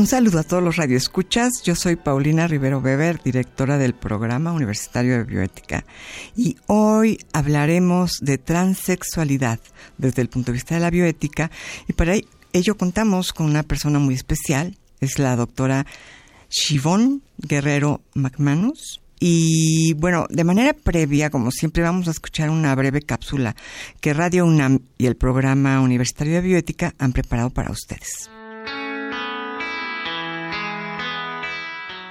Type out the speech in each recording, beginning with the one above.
Un saludo a todos los radioescuchas. Yo soy Paulina Rivero Weber, directora del Programa Universitario de Bioética. Y hoy hablaremos de transexualidad desde el punto de vista de la bioética. Y para ello contamos con una persona muy especial. Es la doctora Shivon Guerrero McManus. Y bueno, de manera previa, como siempre, vamos a escuchar una breve cápsula que Radio UNAM y el Programa Universitario de Bioética han preparado para ustedes.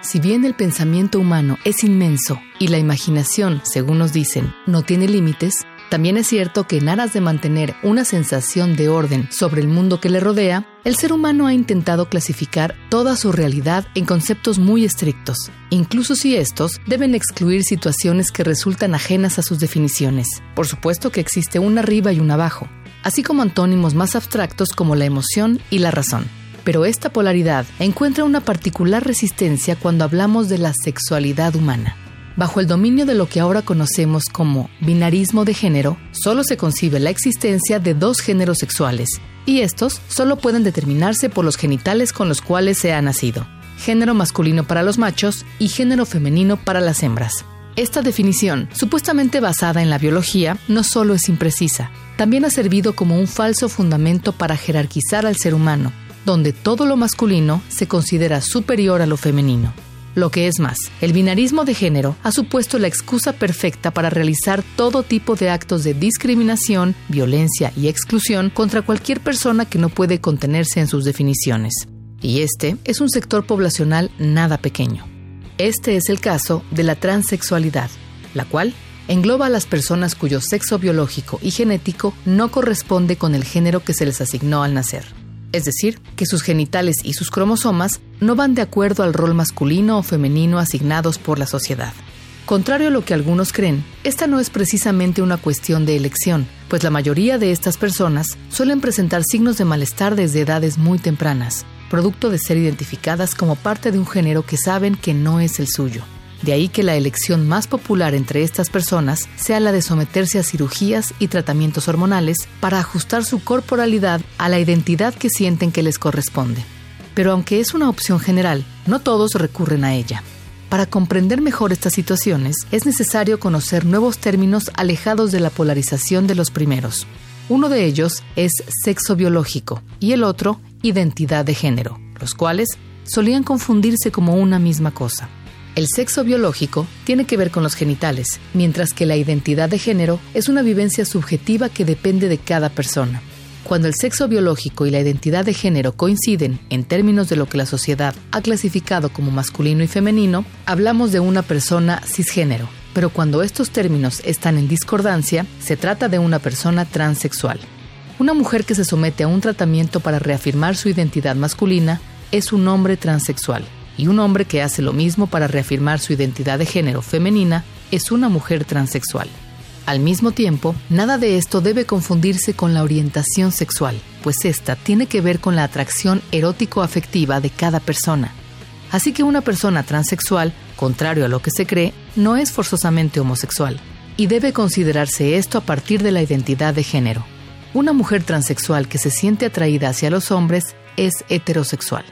Si bien el pensamiento humano es inmenso y la imaginación, según nos dicen, no tiene límites, también es cierto que en aras de mantener una sensación de orden sobre el mundo que le rodea, el ser humano ha intentado clasificar toda su realidad en conceptos muy estrictos, incluso si estos deben excluir situaciones que resultan ajenas a sus definiciones. Por supuesto que existe un arriba y un abajo, así como antónimos más abstractos como la emoción y la razón. Pero esta polaridad encuentra una particular resistencia cuando hablamos de la sexualidad humana. Bajo el dominio de lo que ahora conocemos como binarismo de género, solo se concibe la existencia de dos géneros sexuales, y estos solo pueden determinarse por los genitales con los cuales se ha nacido, género masculino para los machos y género femenino para las hembras. Esta definición, supuestamente basada en la biología, no solo es imprecisa, también ha servido como un falso fundamento para jerarquizar al ser humano, donde todo lo masculino se considera superior a lo femenino. Lo que es más, el binarismo de género ha supuesto la excusa perfecta para realizar todo tipo de actos de discriminación, violencia y exclusión contra cualquier persona que no puede contenerse en sus definiciones. Y este es un sector poblacional nada pequeño. Este es el caso de la transexualidad, la cual engloba a las personas cuyo sexo biológico y genético no corresponde con el género que se les asignó al nacer es decir, que sus genitales y sus cromosomas no van de acuerdo al rol masculino o femenino asignados por la sociedad. Contrario a lo que algunos creen, esta no es precisamente una cuestión de elección, pues la mayoría de estas personas suelen presentar signos de malestar desde edades muy tempranas, producto de ser identificadas como parte de un género que saben que no es el suyo. De ahí que la elección más popular entre estas personas sea la de someterse a cirugías y tratamientos hormonales para ajustar su corporalidad a la identidad que sienten que les corresponde. Pero aunque es una opción general, no todos recurren a ella. Para comprender mejor estas situaciones es necesario conocer nuevos términos alejados de la polarización de los primeros. Uno de ellos es sexo biológico y el otro identidad de género, los cuales solían confundirse como una misma cosa. El sexo biológico tiene que ver con los genitales, mientras que la identidad de género es una vivencia subjetiva que depende de cada persona. Cuando el sexo biológico y la identidad de género coinciden en términos de lo que la sociedad ha clasificado como masculino y femenino, hablamos de una persona cisgénero. Pero cuando estos términos están en discordancia, se trata de una persona transexual. Una mujer que se somete a un tratamiento para reafirmar su identidad masculina es un hombre transexual y un hombre que hace lo mismo para reafirmar su identidad de género femenina es una mujer transexual. Al mismo tiempo, nada de esto debe confundirse con la orientación sexual, pues esta tiene que ver con la atracción erótico-afectiva de cada persona. Así que una persona transexual, contrario a lo que se cree, no es forzosamente homosexual, y debe considerarse esto a partir de la identidad de género. Una mujer transexual que se siente atraída hacia los hombres es heterosexual.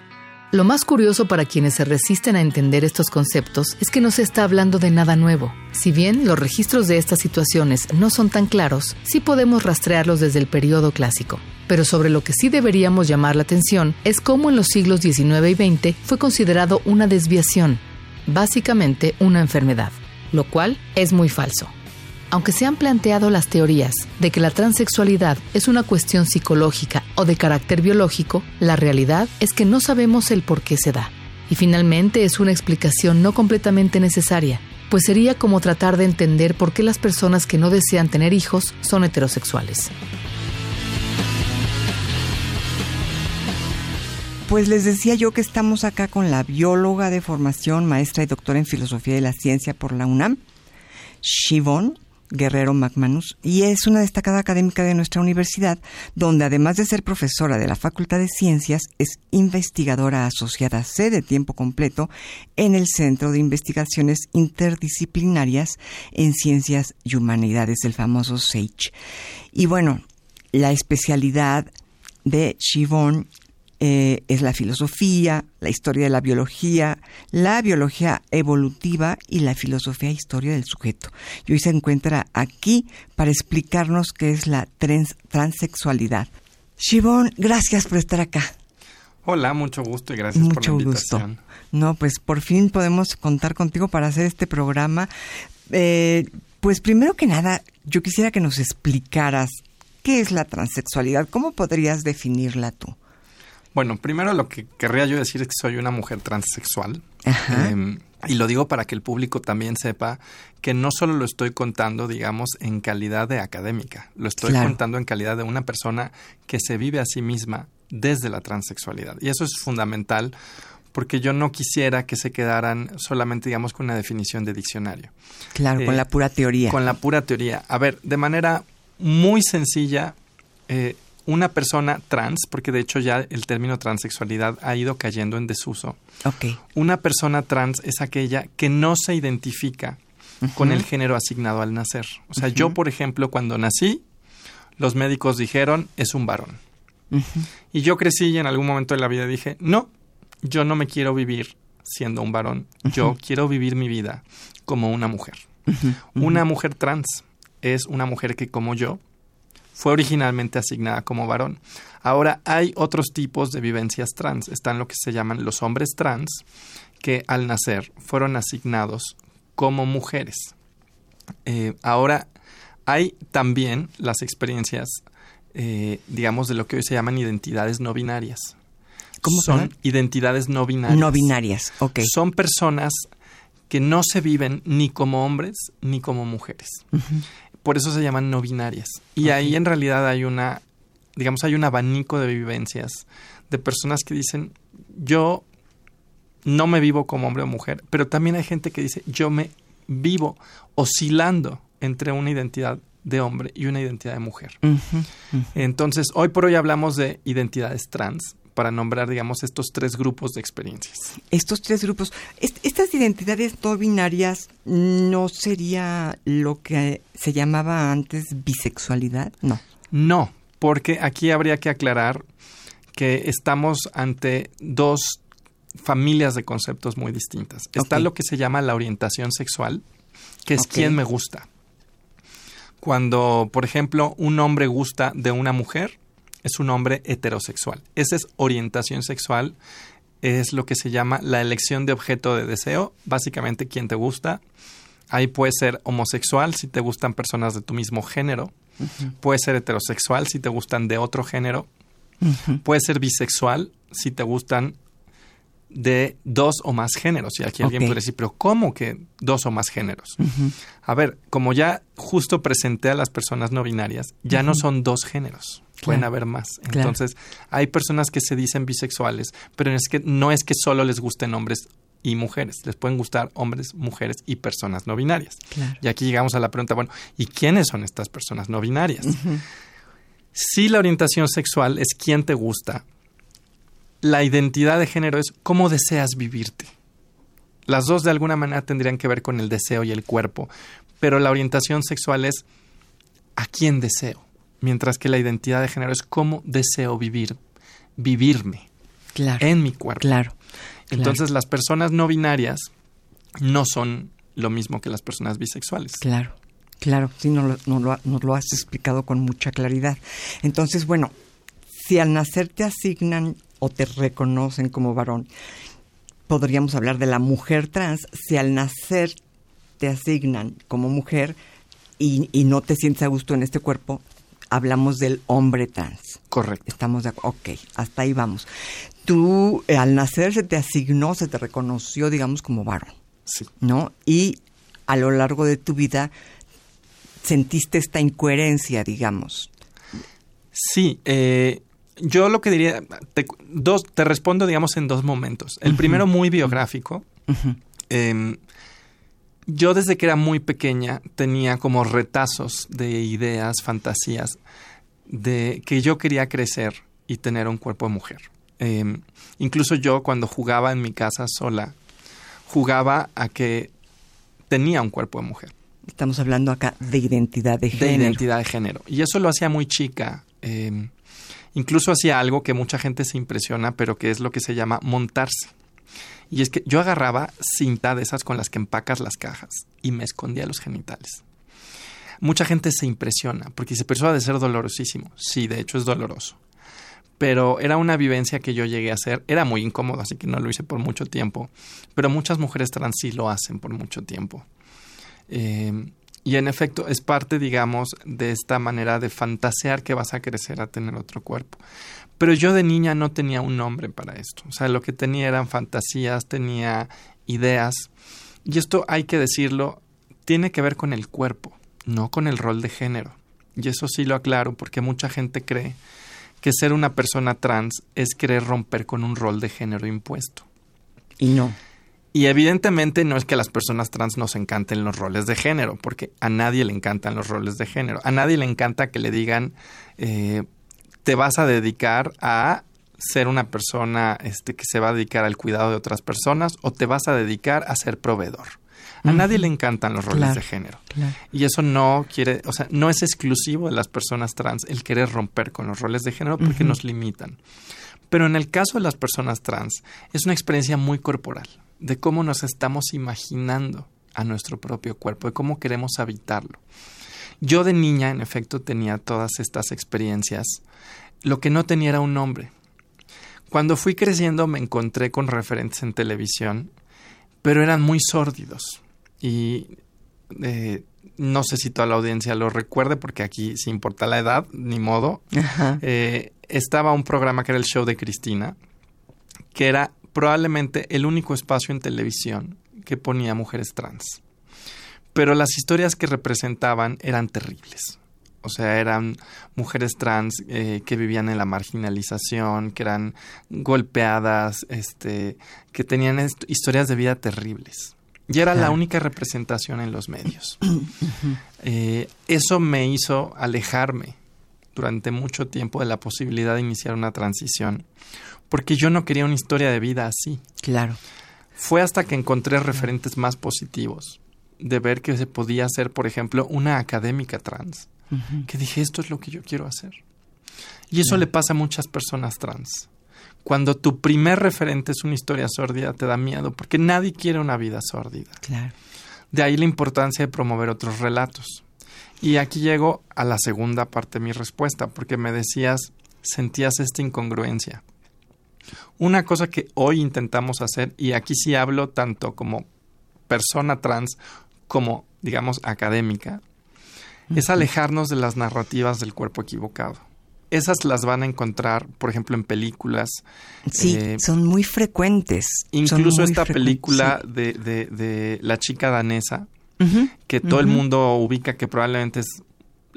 Lo más curioso para quienes se resisten a entender estos conceptos es que no se está hablando de nada nuevo. Si bien los registros de estas situaciones no son tan claros, sí podemos rastrearlos desde el periodo clásico. Pero sobre lo que sí deberíamos llamar la atención es cómo en los siglos XIX y XX fue considerado una desviación, básicamente una enfermedad, lo cual es muy falso. Aunque se han planteado las teorías de que la transexualidad es una cuestión psicológica o de carácter biológico, la realidad es que no sabemos el por qué se da. Y finalmente es una explicación no completamente necesaria, pues sería como tratar de entender por qué las personas que no desean tener hijos son heterosexuales. pues les decía yo que estamos acá con la bióloga de formación, maestra y doctora en filosofía de la ciencia por la UNAM, Shivon Guerrero McManus, y es una destacada académica de nuestra universidad, donde además de ser profesora de la Facultad de Ciencias, es investigadora asociada C de tiempo completo en el Centro de Investigaciones Interdisciplinarias en Ciencias y Humanidades, el famoso SAGE. Y bueno, la especialidad de Shivon eh, es la filosofía, la historia de la biología, la biología evolutiva y la filosofía e historia del sujeto. Y hoy se encuentra aquí para explicarnos qué es la transexualidad. Shivon, gracias por estar acá. Hola, mucho gusto y gracias por la invitación. Gusto. No, pues por fin podemos contar contigo para hacer este programa. Eh, pues primero que nada, yo quisiera que nos explicaras qué es la transexualidad, cómo podrías definirla tú. Bueno, primero lo que querría yo decir es que soy una mujer transexual. Em, y lo digo para que el público también sepa que no solo lo estoy contando, digamos, en calidad de académica, lo estoy contando en calidad de una persona que se vive a sí misma desde la transexualidad. Y eso es fundamental porque yo no quisiera que se quedaran solamente, digamos, con una definición de diccionario. Claro, con eh, la pura teoría. Con la pura teoría. A ver, de manera muy sencilla, eh, una persona trans, porque de hecho ya el término transexualidad ha ido cayendo en desuso. Okay. Una persona trans es aquella que no se identifica con el género asignado al nacer. O sea, yo, por ejemplo, cuando nací, los médicos dijeron es un varón. Y yo crecí y en algún momento de la vida dije, no, yo no me quiero vivir siendo un varón, yo quiero vivir mi vida como una mujer. Una mujer trans es una mujer que como yo fue originalmente asignada como varón. Ahora hay otros tipos de vivencias trans. Están lo que se llaman los hombres trans, que al nacer fueron asignados como mujeres. Eh, ahora hay también las experiencias, eh, digamos, de lo que hoy se llaman identidades no binarias. ¿Cómo son? Identidades no binarias. No binarias, ok. Son personas que no se viven ni como hombres ni como mujeres por eso se llaman no binarias. Y ahí en realidad hay una, digamos, hay un abanico de vivencias de personas que dicen, yo no me vivo como hombre o mujer, pero también hay gente que dice, yo me vivo oscilando entre una identidad de hombre y una identidad de mujer. Entonces, hoy por hoy hablamos de identidades trans, para nombrar, digamos, estos tres grupos de experiencias. Estos tres grupos. estas identidades no binarias no sería lo que se llamaba antes bisexualidad, no. No, porque aquí habría que aclarar que estamos ante dos familias de conceptos muy distintas. Está lo que se llama la orientación sexual, que es quien me gusta. Cuando, por ejemplo, un hombre gusta de una mujer, es un hombre heterosexual. Esa es orientación sexual, es lo que se llama la elección de objeto de deseo, básicamente quien te gusta. Ahí puede ser homosexual si te gustan personas de tu mismo género, puede ser heterosexual si te gustan de otro género, puede ser bisexual si te gustan de dos o más géneros. Y aquí alguien puede decir, pero ¿cómo que dos o más géneros? A ver, como ya justo presenté a las personas no binarias, ya no son dos géneros. Pueden haber más. Entonces, hay personas que se dicen bisexuales, pero es que no es que solo les gusten hombres y mujeres, les pueden gustar hombres, mujeres y personas no binarias. Y aquí llegamos a la pregunta, bueno, ¿y quiénes son estas personas no binarias? Si la orientación sexual es quién te gusta, la identidad de género es cómo deseas vivirte. Las dos de alguna manera tendrían que ver con el deseo y el cuerpo, pero la orientación sexual es a quién deseo, mientras que la identidad de género es cómo deseo vivir, vivirme en mi cuerpo. Claro. Entonces las personas no binarias no son lo mismo que las personas bisexuales. Claro. Claro, sí, nos lo, lo has explicado con mucha claridad. Entonces, bueno, si al nacer te asignan o te reconocen como varón. Podríamos hablar de la mujer trans si al nacer te asignan como mujer y, no te sientes a gusto en este cuerpo, hablamos del hombre trans. Correcto. Estamos de acuerdo. Ok, hasta ahí vamos. Tú eh, al nacer se te asignó, se te reconoció, digamos, como varón. Sí. ¿No? Y a lo largo de tu vida sentiste esta incoherencia, digamos. Sí, eh, yo lo que diría, te, dos, te respondo, digamos, en dos momentos. El primero muy biográfico. Em, yo desde que era muy pequeña tenía como retazos de ideas, fantasías, de que yo quería crecer y tener un cuerpo de mujer. Em, incluso yo cuando jugaba en mi casa sola, jugaba a que tenía un cuerpo de mujer. Estamos hablando acá de identidad de género. De identidad de género. Y eso lo hacía muy chica. Em, incluso hacía algo que mucha gente se impresiona, pero que es lo que se llama montarse. Y es que yo agarraba cinta de esas con las que empacas las cajas y me escondía los genitales. Mucha gente se impresiona porque se persona de ser dolorosísimo. Sí, de hecho es doloroso. Pero era una vivencia que yo llegué a hacer. Era muy incómodo, así que no lo hice por mucho tiempo. Pero muchas mujeres trans sí lo hacen por mucho tiempo. Eh, y en efecto es parte, digamos, de esta manera de fantasear que vas a crecer a tener otro cuerpo. Pero yo de niña no tenía un nombre para esto. O sea, lo que tenía eran fantasías, tenía ideas. Y esto hay que decirlo, tiene que ver con el cuerpo, no con el rol de género. Y eso sí lo aclaro porque mucha gente cree que ser una persona trans es querer romper con un rol de género impuesto. Y no. Y evidentemente no es que a las personas trans nos encanten los roles de género, porque a nadie le encantan los roles de género. A nadie le encanta que le digan, eh, te vas a dedicar a ser una persona este, que se va a dedicar al cuidado de otras personas o te vas a dedicar a ser proveedor. A nadie le encantan los roles de género. Y eso no quiere, o sea, no es exclusivo de las personas trans el querer romper con los roles de género porque nos limitan. Pero en el caso de las personas trans, es una experiencia muy corporal de cómo nos estamos imaginando a nuestro propio cuerpo, de cómo queremos habitarlo. Yo de niña, en efecto, tenía todas estas experiencias. Lo que no tenía era un nombre. Cuando fui creciendo me encontré con referentes en televisión, pero eran muy sórdidos. Y eh, no sé si toda la audiencia lo recuerde, porque aquí, si importa la edad, ni modo, eh, estaba un programa que era el show de Cristina, que era probablemente el único espacio en televisión que ponía mujeres trans. Pero las historias que representaban eran terribles. O sea, eran mujeres trans eh, que vivían en la marginalización, que eran golpeadas, este, que tenían historias de vida terribles. Y era la única representación en los medios. Eh, eso me hizo alejarme durante mucho tiempo de la posibilidad de iniciar una transición, porque yo no quería una historia de vida así. Claro. Fue hasta que encontré referentes más positivos de ver que se podía hacer, por ejemplo, una académica trans, que dije, esto es lo que yo quiero hacer. Y eso le pasa a muchas personas trans. Cuando tu primer referente es una historia sórdida, te da miedo, porque nadie quiere una vida sórdida. Claro. De ahí la importancia de promover otros relatos. Y aquí llego a la segunda parte de mi respuesta, porque me decías, sentías esta incongruencia. Una cosa que hoy intentamos hacer, y aquí sí hablo tanto como persona trans como, digamos, académica, es alejarnos de las narrativas del cuerpo equivocado. Esas las van a encontrar, por ejemplo, en películas. Sí, eh, son muy frecuentes. Incluso esta película de, de, la chica danesa, que todo el mundo ubica, que probablemente es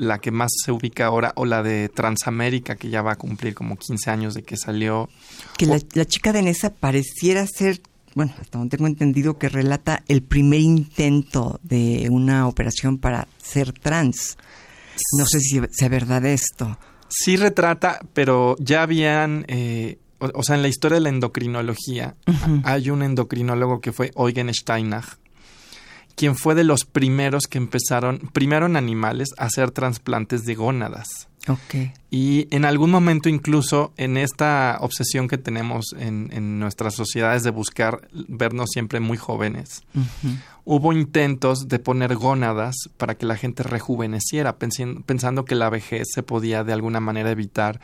la que más se ubica ahora, o la de Transamérica, que ya va a cumplir como 15 años de que salió. Que la, la, chica danesa pareciera ser, bueno, hasta donde tengo entendido, que relata el primer intento de una operación para ser trans. No sé si sea verdad esto. Sí retrata, pero ya habían... Eh, o, sea, en la historia de la endocrinología hay un endocrinólogo que fue Eugen Steinach, quien fue de los primeros que empezaron, primero en animales, a hacer trasplantes de gónadas. Okay. Y en algún momento incluso en esta obsesión que tenemos en, en nuestras sociedades de buscar vernos siempre muy jóvenes, hubo intentos de poner gónadas para que la gente rejuveneciera, pensando que la vejez se podía de alguna manera evitar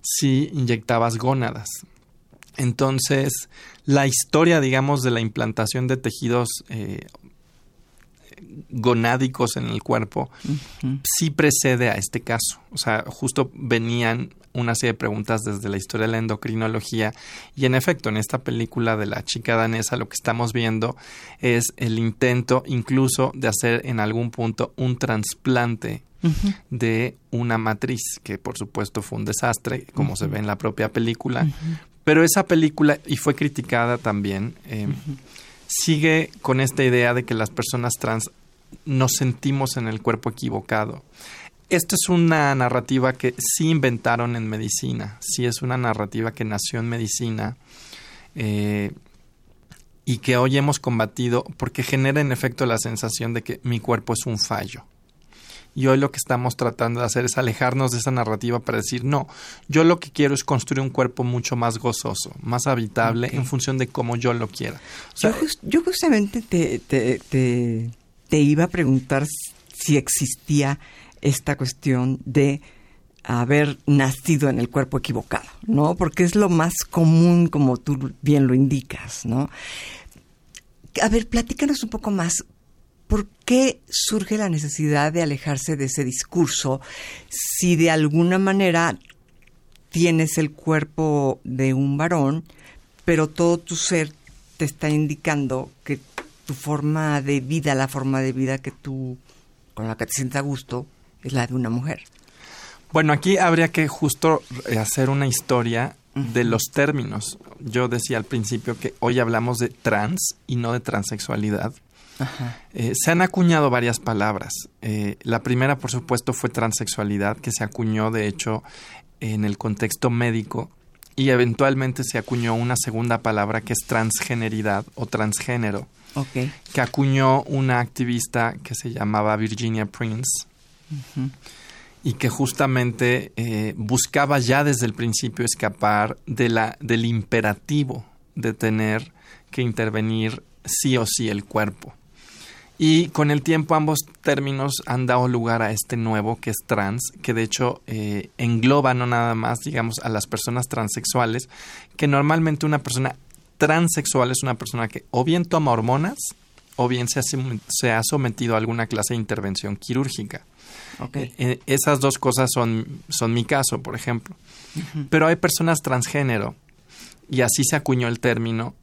si inyectabas gónadas. Entonces, la historia, digamos, de la implantación de tejidos eh, gonádicos en el cuerpo, sí precede a este caso. O sea, justo venían una serie de preguntas desde la historia de la endocrinología y en efecto en esta película de la chica danesa lo que estamos viendo es el intento incluso de hacer en algún punto un trasplante de una matriz, que por supuesto fue un desastre, como se ve en la propia película. Pero esa película, y fue criticada también, eh, sigue con esta idea de que las personas trans nos sentimos en el cuerpo equivocado. Esta es una narrativa que sí inventaron en medicina, sí es una narrativa que nació en medicina eh, y que hoy hemos combatido porque genera en efecto la sensación de que mi cuerpo es un fallo. Y hoy lo que estamos tratando de hacer es alejarnos de esa narrativa para decir, no, yo lo que quiero es construir un cuerpo mucho más gozoso, más habitable en función de cómo yo lo quiera. yo, justamente te, te, te, iba a preguntar si existía esta cuestión de haber nacido en el cuerpo equivocado, ¿no? Porque es lo más común, como tú bien lo indicas, ¿no? A ver, platícanos un poco más. ¿Por qué surge la necesidad de alejarse de ese discurso si de alguna manera tienes el cuerpo de un varón, pero todo tu ser te está indicando que tu forma de vida, la forma de vida que tú con la que te sientes a gusto, es la de una mujer? Bueno, aquí habría que justo hacer una historia de los términos. Yo decía al principio que hoy hablamos de trans y no de transexualidad. Eh, se han acuñado varias palabras. Eh, la primera, por supuesto, fue transexualidad, que se acuñó, de hecho, en el contexto médico, y eventualmente se acuñó una segunda palabra que es transgeneridad o transgénero, que acuñó una activista que se llamaba Virginia Prince. Y que justamente eh, buscaba ya desde el principio escapar de la, del imperativo de tener que intervenir sí o sí el cuerpo. Y con el tiempo ambos términos han dado lugar a este nuevo que es trans, que de hecho eh, engloba no nada más, digamos, a las personas transexuales, que normalmente una persona transexual es una persona que o bien toma hormonas o bien se ha, se ha sometido a alguna clase de intervención quirúrgica. Okay. Eh, esas dos cosas son, son mi caso, por ejemplo. Pero hay personas transgénero, y así se acuñó el término,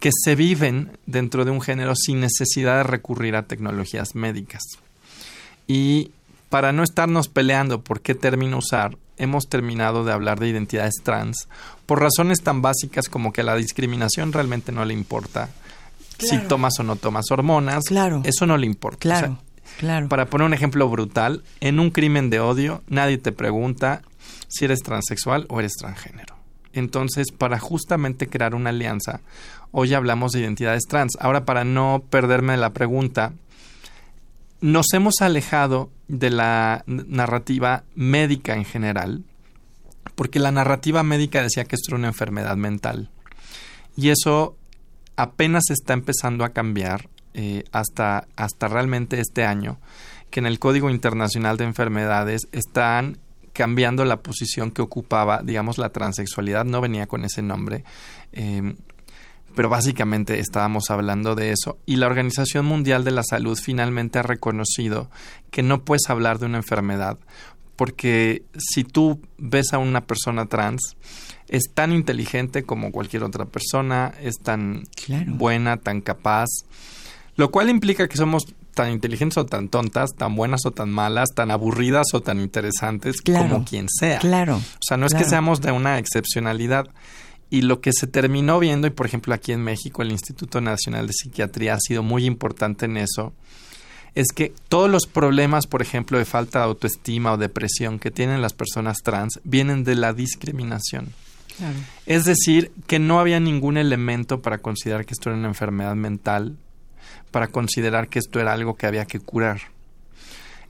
que se viven dentro de un género sin necesidad de recurrir a tecnologías médicas. Y para no estarnos peleando por qué término usar, hemos terminado de hablar de identidades trans por razones tan básicas como que a la discriminación realmente no le importa si tomas o no tomas hormonas. Claro. Eso no le importa. Claro. claro. Para poner un ejemplo brutal, en un crimen de odio nadie te pregunta si eres transexual o eres transgénero. Entonces, para justamente crear una alianza, hoy hablamos de identidades trans. Ahora, para no perderme la pregunta, nos hemos alejado de la narrativa médica en general, porque la narrativa médica decía que esto era una enfermedad mental. Y eso apenas está empezando a cambiar eh, hasta, hasta realmente este año, que en el Código Internacional de Enfermedades están cambiando la posición que ocupaba, digamos, la transexualidad, no venía con ese nombre, eh, pero básicamente estábamos hablando de eso. Y la Organización Mundial de la Salud finalmente ha reconocido que no puedes hablar de una enfermedad porque si tú ves a una persona trans es tan inteligente como cualquier otra persona, es tan buena, tan capaz, lo cual implica que somos tan inteligentes o tan tontas, tan buenas o tan malas, tan aburridas o tan interesantes como quien sea. Claro. O sea, no es que seamos de una excepcionalidad. Y lo que se terminó viendo, y por ejemplo aquí en México el Instituto Nacional de Psiquiatría ha sido muy importante en eso, es que todos los problemas, por ejemplo, de falta de autoestima o depresión que tienen las personas trans vienen de la discriminación. Es decir, que no había ningún elemento para considerar que esto era una enfermedad mental, para considerar que esto era algo que había que curar.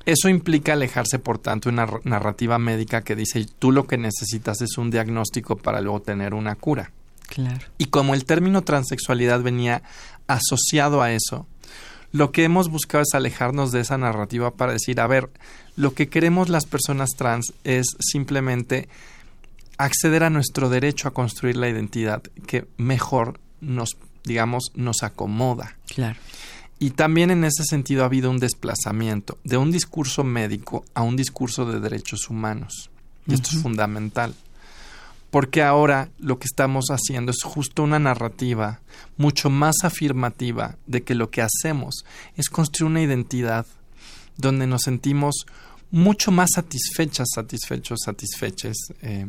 Eso implica alejarse, por tanto, de una narrativa médica que dice tú lo que necesitas es un diagnóstico para luego tener una cura. Claro. Y como el término transexualidad venía asociado a eso, lo que hemos buscado es alejarnos de esa narrativa para decir, a ver, lo que queremos las personas trans es simplemente acceder a nuestro derecho a construir la identidad que mejor nos, digamos, nos acomoda. Claro. Y también en ese sentido ha habido un desplazamiento de un discurso médico a un discurso de derechos humanos. Y esto es fundamental. Porque ahora lo que estamos haciendo es justo una narrativa mucho más afirmativa de que lo que hacemos es construir una identidad donde nos sentimos mucho más satisfechas, satisfechos, satisfeches eh,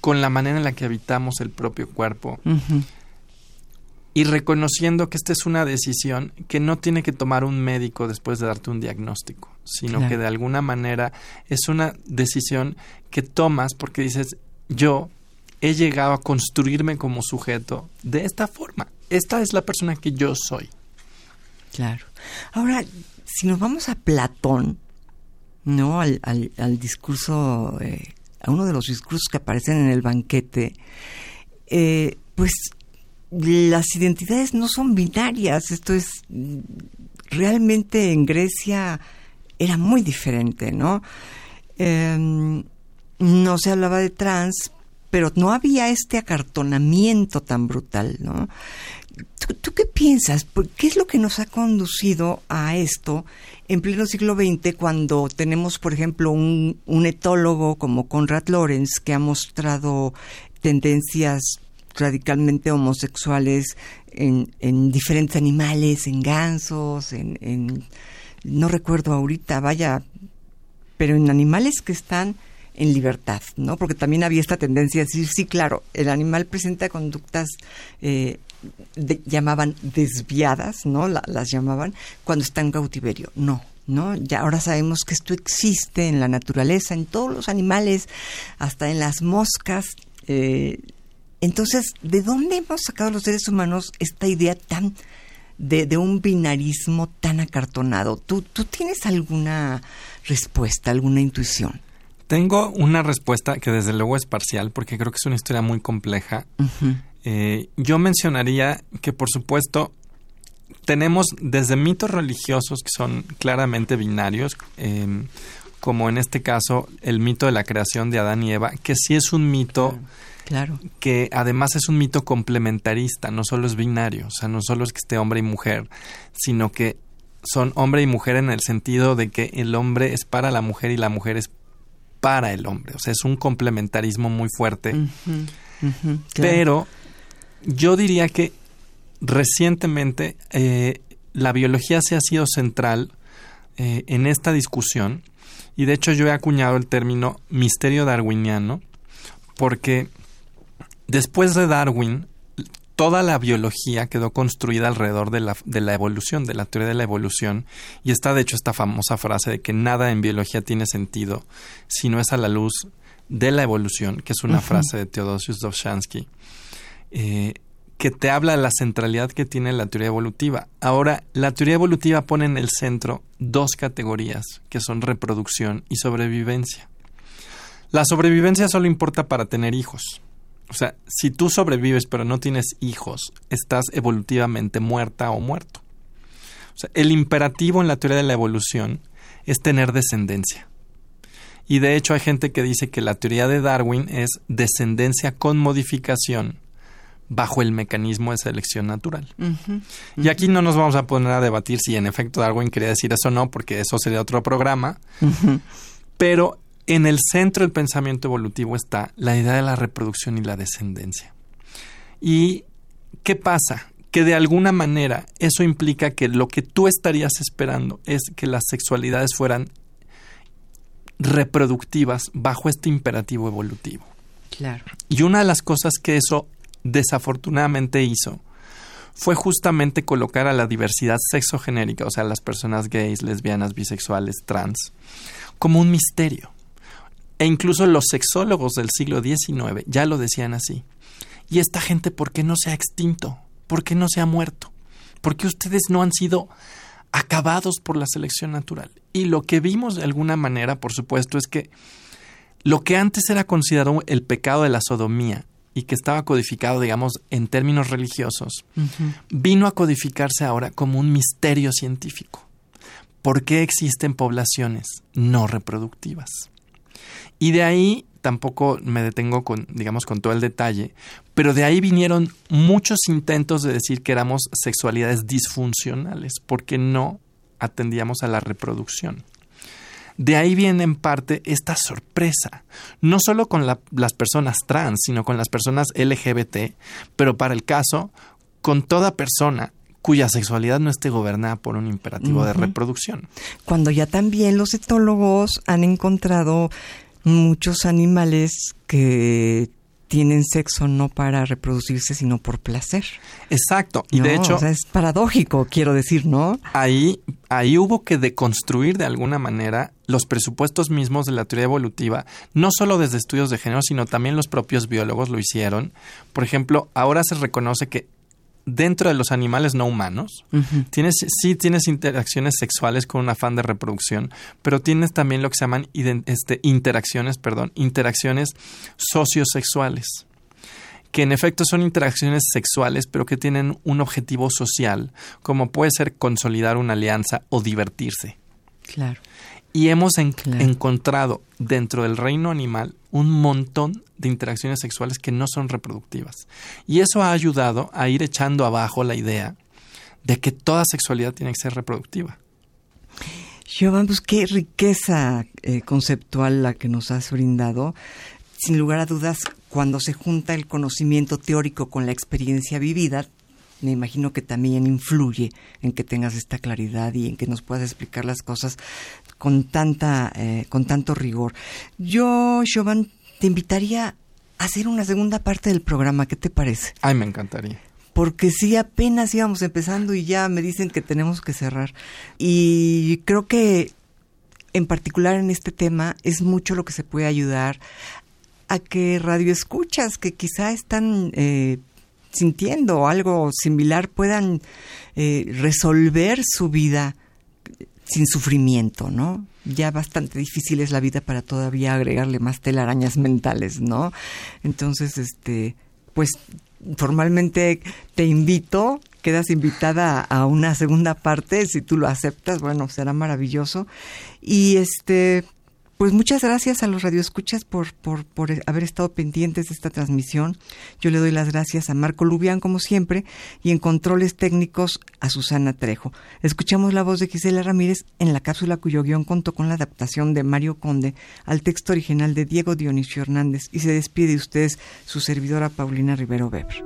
con la manera en la que habitamos el propio cuerpo. Y reconociendo que esta es una decisión que no tiene que tomar un médico después de darte un diagnóstico, sino que de alguna manera es una decisión que tomas porque dices, yo he llegado a construirme como sujeto de esta forma. Esta es la persona que yo soy. Claro. Ahora, si nos vamos a Platón, ¿no? Al, al, discurso, eh, a uno de los discursos que aparecen en el banquete, eh, pues las identidades no son binarias. Esto es, realmente en Grecia era muy diferente, ¿no? Em, no se hablaba de trans, pero no había este acartonamiento tan brutal, ¿no? ¿Tú, qué piensas? ¿Qué es lo que nos ha conducido a esto en pleno siglo XX cuando tenemos, por ejemplo, un, etólogo como Conrad Lorenz que ha mostrado tendencias radicalmente homosexuales en, en diferentes animales, en gansos, en, en, no recuerdo ahorita, vaya, pero en animales que están en libertad, ¿no? Porque también había esta tendencia a decir, sí, claro, el animal presenta conductas eh, llamaban desviadas, ¿no? las llamaban cuando está en cautiverio. No, ¿no? Ya ahora sabemos que esto existe en la naturaleza, en todos los animales, hasta en las moscas. Eh, entonces, ¿de dónde hemos sacado los seres humanos esta idea tan de, de un binarismo tan acartonado? ¿Tú, ¿Tú tienes alguna respuesta, alguna intuición? Tengo una respuesta que desde luego es parcial porque creo que es una historia muy compleja. Eh, yo mencionaría que por supuesto tenemos desde mitos religiosos que son claramente binarios, em, como en este caso el mito de la creación de Adán y Eva, que sí es un mito claro. que además es un mito complementarista, no solo es binario, o sea, no solo es que esté hombre y mujer, sino que son hombre y mujer en el sentido de que el hombre es para la mujer y la mujer es para el hombre. O sea, es un complementarismo muy fuerte. Pero yo diría que recientemente eh, la biología se ha sido central eh, en esta discusión y de hecho yo he acuñado el término misterio darwiniano porque después de Darwin toda la biología quedó construida alrededor de la, de la, evolución, de la teoría de la evolución, y está de hecho esta famosa frase de que nada en biología tiene sentido si no es a la luz de la evolución, que es una frase de Theodosius Dovzhansky, eh, que te habla de la centralidad que tiene la teoría evolutiva. Ahora, la teoría evolutiva pone en el centro dos categorías, que son reproducción y sobrevivencia. La sobrevivencia solo importa para tener hijos o sea, si tú sobrevives pero no tienes hijos, estás evolutivamente muerta o muerto. O sea, el imperativo en la teoría de la evolución es tener descendencia. Y de hecho hay gente que dice que la teoría de Darwin es descendencia con modificación bajo el mecanismo de selección natural. Y aquí no nos vamos a poner a debatir si en efecto Darwin quería decir eso o no, porque eso sería otro programa. Pero en el centro del pensamiento evolutivo está la idea de la reproducción y la descendencia. ¿Y qué pasa? Que de alguna manera eso implica que lo que tú estarías esperando es que las sexualidades fueran reproductivas bajo este imperativo evolutivo. Claro. Y una de las cosas que eso desafortunadamente hizo fue justamente colocar a la diversidad sexogenérica, o sea, las personas gays, lesbianas, bisexuales, trans, como un misterio. E incluso los sexólogos del siglo XIX ya lo decían así. ¿Y esta gente por qué no se ha extinto? ¿Por qué no se ha muerto? ¿Por qué ustedes no han sido acabados por la selección natural? Y lo que vimos de alguna manera, por supuesto, es que lo que antes era considerado el pecado de la sodomía y que estaba codificado, digamos, en términos religiosos, vino a codificarse ahora como un misterio científico. ¿Por qué existen poblaciones no reproductivas? Y de ahí tampoco me detengo con, digamos, con todo el detalle, pero de ahí vinieron muchos intentos de decir que éramos sexualidades disfuncionales, porque no atendíamos a la reproducción. De ahí viene en parte esta sorpresa, no solo con las personas trans, sino con las personas LGBT, pero para el caso, con toda persona cuya sexualidad no esté gobernada por un imperativo de reproducción. Cuando ya también los etólogos han encontrado muchos animales que tienen sexo no para reproducirse, sino por placer. Exacto. Y de hecho. es paradójico, quiero decir, ¿no? Ahí, ahí hubo que deconstruir de alguna manera los presupuestos mismos de la teoría evolutiva, no solo desde estudios de género, sino también los propios biólogos lo hicieron. Por ejemplo, ahora se reconoce que dentro de los animales no humanos, tienes, sí tienes interacciones sexuales con un afán de reproducción, pero tienes también lo que se llaman este, interacciones, perdón, interacciones sociosexuales que en efecto son interacciones sexuales, pero que tienen un objetivo social, como puede ser consolidar una alianza o divertirse. Claro. Y hemos encontrado dentro del reino animal un montón de interacciones sexuales que no son reproductivas. Y eso ha ayudado a ir echando abajo la idea de que toda sexualidad tiene que ser reproductiva. Giovanni, pues qué riqueza eh, conceptual la que nos has brindado. Sin lugar a dudas, cuando se junta el conocimiento teórico con la experiencia vivida, me imagino que también influye en que tengas esta claridad y en que nos puedas explicar las cosas con tanta, eh, con tanto rigor. Yo, Jovan, te invitaría a hacer una segunda parte del programa. ¿Qué te parece? Ay, me encantaría. Porque sí, apenas íbamos empezando y ya me dicen que tenemos que cerrar. Y creo que en particular en este tema es mucho lo que se puede ayudar a que radioescuchas que quizá están eh, sintiendo algo similar puedan eh, resolver su vida sin sufrimiento, ¿no? Ya bastante difícil es la vida para todavía agregarle más telarañas mentales, ¿no? Entonces, este, pues formalmente te invito, quedas invitada a una segunda parte, si tú lo aceptas, bueno, será maravilloso. Y este, pues muchas gracias a los radioescuchas por, por, por haber estado pendientes de esta transmisión. Yo le doy las gracias a Marco Lubián, como siempre, y en controles técnicos a Susana Trejo. Escuchamos la voz de Gisela Ramírez en la cápsula cuyo guion contó con la adaptación de Mario Conde al texto original de Diego Dionisio Hernández y se despide de ustedes su servidora Paulina Rivero Weber.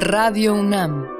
Radio UNAM